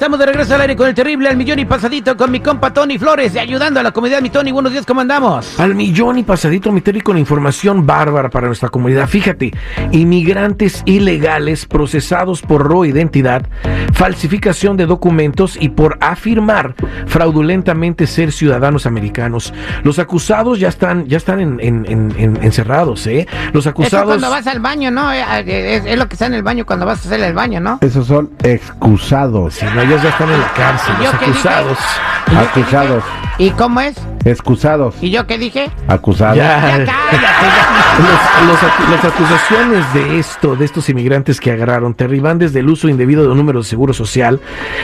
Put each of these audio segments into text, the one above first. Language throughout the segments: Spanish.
Estamos de regreso al aire con el terrible al millón y pasadito con mi compa Tony Flores, ayudando a la comunidad. Mi Tony, buenos días, ¿cómo andamos? Al millón y pasadito, mi Terry, con información bárbara para nuestra comunidad. Fíjate, inmigrantes ilegales procesados por robo de identidad, falsificación de documentos y por afirmar fraudulentamente ser ciudadanos americanos. Los acusados ya están, ya están en, en- en- en- encerrados, ¿eh? Los Eso acusados. cuando vas al baño, ¿no? Eh, Es, es lo que está en el baño cuando vas a hacer el baño, ¿no? Esos son excusados. Sí, no, ellos ya están en la cárcel, ¿Y los acusados. ¿Y yo qué Acusados. ¿Y cómo es? Excusados. ¿Y yo qué dije? Acusados. Ya. Ya cállate. Los- las acusaciones de esto, de estos inmigrantes que agarraron, Terry, van desde el uso indebido de un número de seguro social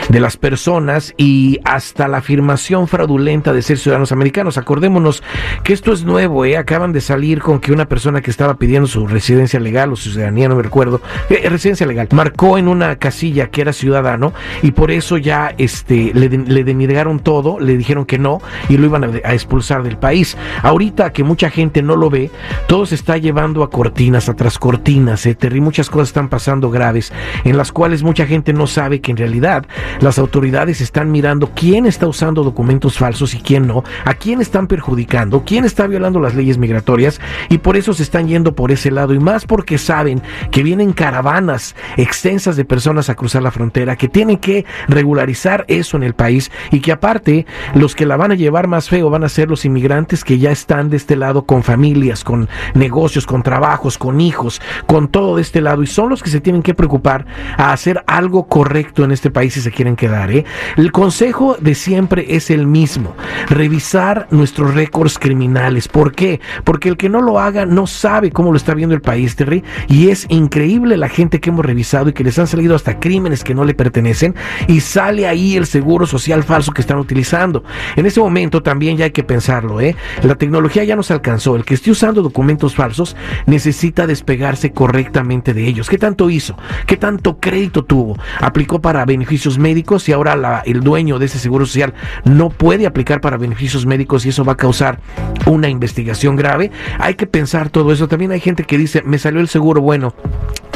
de las personas y hasta la afirmación fraudulenta de ser ciudadanos americanos. Acordémonos que esto es nuevo, ¿eh? Acaban de salir con que una persona que estaba pidiendo su residencia legal o su ciudadanía, no me recuerdo, eh, residencia legal, marcó en una casilla que era ciudadano y por eso ya este, le, le denegaron todo, le dijeron que no y lo iban a, a expulsar del país. Ahorita que mucha gente no lo ve, todo se está llevando a cortinas, a tras cortinas, ¿eh? Terry, muchas cosas están pasando graves, en las cuales mucha gente no sabe que en realidad las autoridades están mirando quién está usando documentos falsos y quién no, a quién están perjudicando, quién está violando las leyes migratorias y por eso se están yendo por ese lado y más porque saben que vienen caravanas extensas de personas a cruzar la frontera, que tienen que regularizar eso en el país y que aparte los que la van a llevar más feo van a ser los inmigrantes que ya están de este lado con familias, con negocios, con trabajos, con hijos, con todo de este lado y son los que se tienen que preocupar a hacer algo correcto en este país si se quieren quedar. ¿eh? El consejo de siempre es el mismo, revisar nuestros récords criminales. ¿Por qué? Porque el que no lo haga no sabe cómo lo está viendo el país, Terry, y es increíble la gente que hemos revisado y que les han salido hasta crímenes que no le pertenecen y sale ahí el seguro social falso que están utilizando. En ese momento también ya hay que pensarlo, ¿eh? La tecnología ya nos alcanzó. El que esté usando documentos falsos necesita despegarse correctamente de ellos. ¿Qué tanto hizo? ¿Qué tanto crédito tuvo? Aplicó para beneficios médicos y ahora la- el dueño de ese seguro social no puede aplicar para beneficios médicos y eso va a causar una investigación grave. Hay que pensar todo eso. También hay gente que dice, me salió el seguro bueno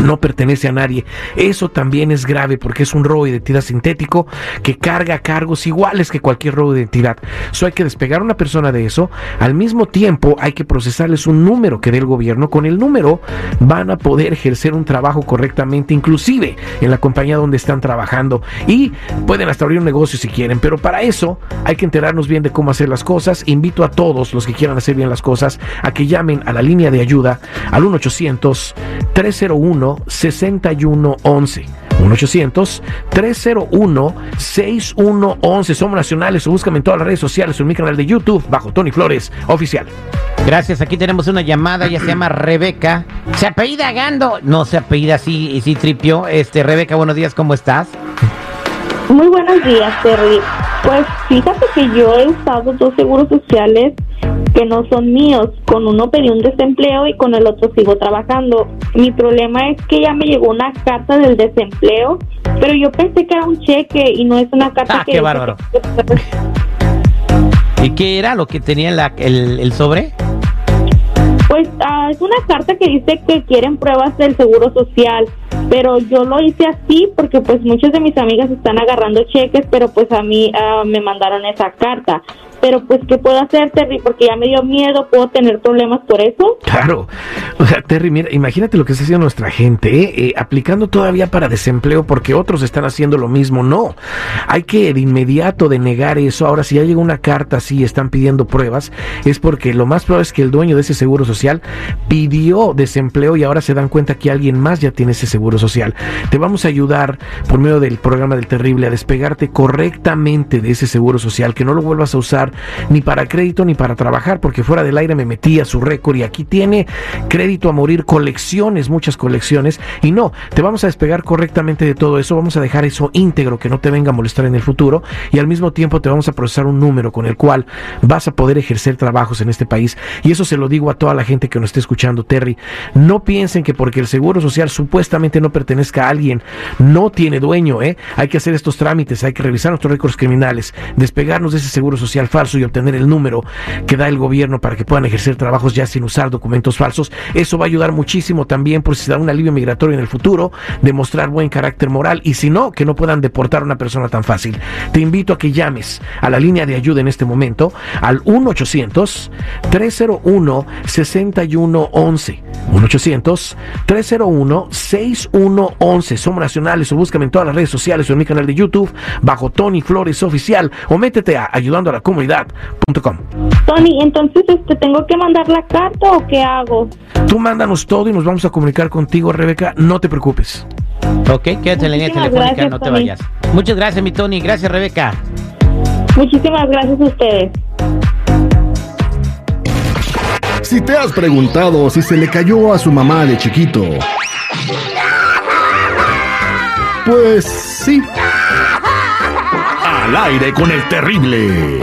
no pertenece a nadie. Eso también es grave porque es un robo de identidad sintético que carga cargos iguales que cualquier robo de identidad. So hay que despegar a una persona de eso. Al mismo tiempo hay que procesarles un número que dé el gobierno. Con el número van a poder ejercer un trabajo correctamente, inclusive en la compañía donde están trabajando. Y pueden hasta abrir un negocio si quieren. Pero para eso hay que enterarnos bien de cómo hacer las cosas. Invito a todos los que quieran hacer bien las cosas a que llamen a la línea de ayuda al 1 800 301 6111 1-800-301-6111. Somos nacionales o búscame en todas las redes sociales o en mi canal de YouTube bajo Tony Flores Oficial. Gracias, aquí tenemos una llamada, ella se llama Rebeca. ¿Se apellida Gando? No, se apellida así, y sí tripió. Este, Rebeca, buenos días, ¿cómo estás? Muy buenos días, Terry. Pues fíjate que yo he usado dos seguros sociales que no son míos. Con uno pedí un desempleo y con el otro sigo trabajando. Mi problema es que ya me llegó una carta del desempleo, pero yo pensé que era un cheque y no es una carta Ah, que... qué bárbaro. ¿Y qué era lo que tenía la- el, el sobre? Pues ah, es una carta que dice que quieren pruebas del seguro social, pero yo lo hice así porque pues muchas de mis amigas están agarrando cheques, pero pues a mí ah, me mandaron esa carta. Pero pues, ¿qué puedo hacer, Terry? Porque ya me dio miedo, ¿puedo tener problemas por eso? Claro. O sea, Terry, mira, imagínate lo que está haciendo nuestra gente, ¿eh? Eh, aplicando todavía para desempleo porque otros están haciendo lo mismo. No. Hay que de inmediato denegar eso. Ahora, si ya llega una carta así, están pidiendo pruebas, es porque lo más probable es que el dueño de ese seguro social pidió desempleo y ahora se dan cuenta que alguien más ya tiene ese seguro social. Te vamos a ayudar por medio del programa del terrible a despegarte correctamente de ese seguro social, que no lo vuelvas a usar ni para crédito ni para trabajar, porque fuera del aire me metí a su récord y aquí tiene crédito a morir, colecciones, muchas colecciones. Y no, te vamos a despegar correctamente de todo eso, vamos a dejar eso íntegro que no te venga a molestar en el futuro y al mismo tiempo te vamos a procesar un número con el cual vas a poder ejercer trabajos en este país. Y eso se lo digo a toda la gente que nos esté escuchando, Terry. No piensen que porque el Seguro Social supuestamente no pertenezca a alguien, no tiene dueño, ¿eh? Hay que hacer estos trámites, hay que revisar nuestros récords criminales, despegarnos de ese Seguro Social y obtener el número que da el gobierno para que puedan ejercer trabajos ya sin usar documentos falsos. Eso va a ayudar muchísimo también por si se da un alivio migratorio en el futuro, demostrar buen carácter moral y si no, que no puedan deportar a una persona tan fácil. Te invito a que llames a la línea de ayuda en este momento al 1-800-301-6111. 1-800-301-6111. Somos nacionales o búscame en todas las redes sociales o en mi canal de YouTube bajo Tony Flores Oficial o métete a ayudando a la comunidad.com. Tony, entonces este, ¿tengo que mandar la carta o qué hago? Tú mándanos todo y nos vamos a comunicar contigo, Rebeca. No te preocupes. Ok, quédate en la línea telefónica, gracias, no te Tony. vayas. Muchas gracias, mi Tony. Gracias, Rebeca. Muchísimas gracias a ustedes. Si te has preguntado si se le cayó a su mamá de chiquito. Pues sí. Al aire con el terrible.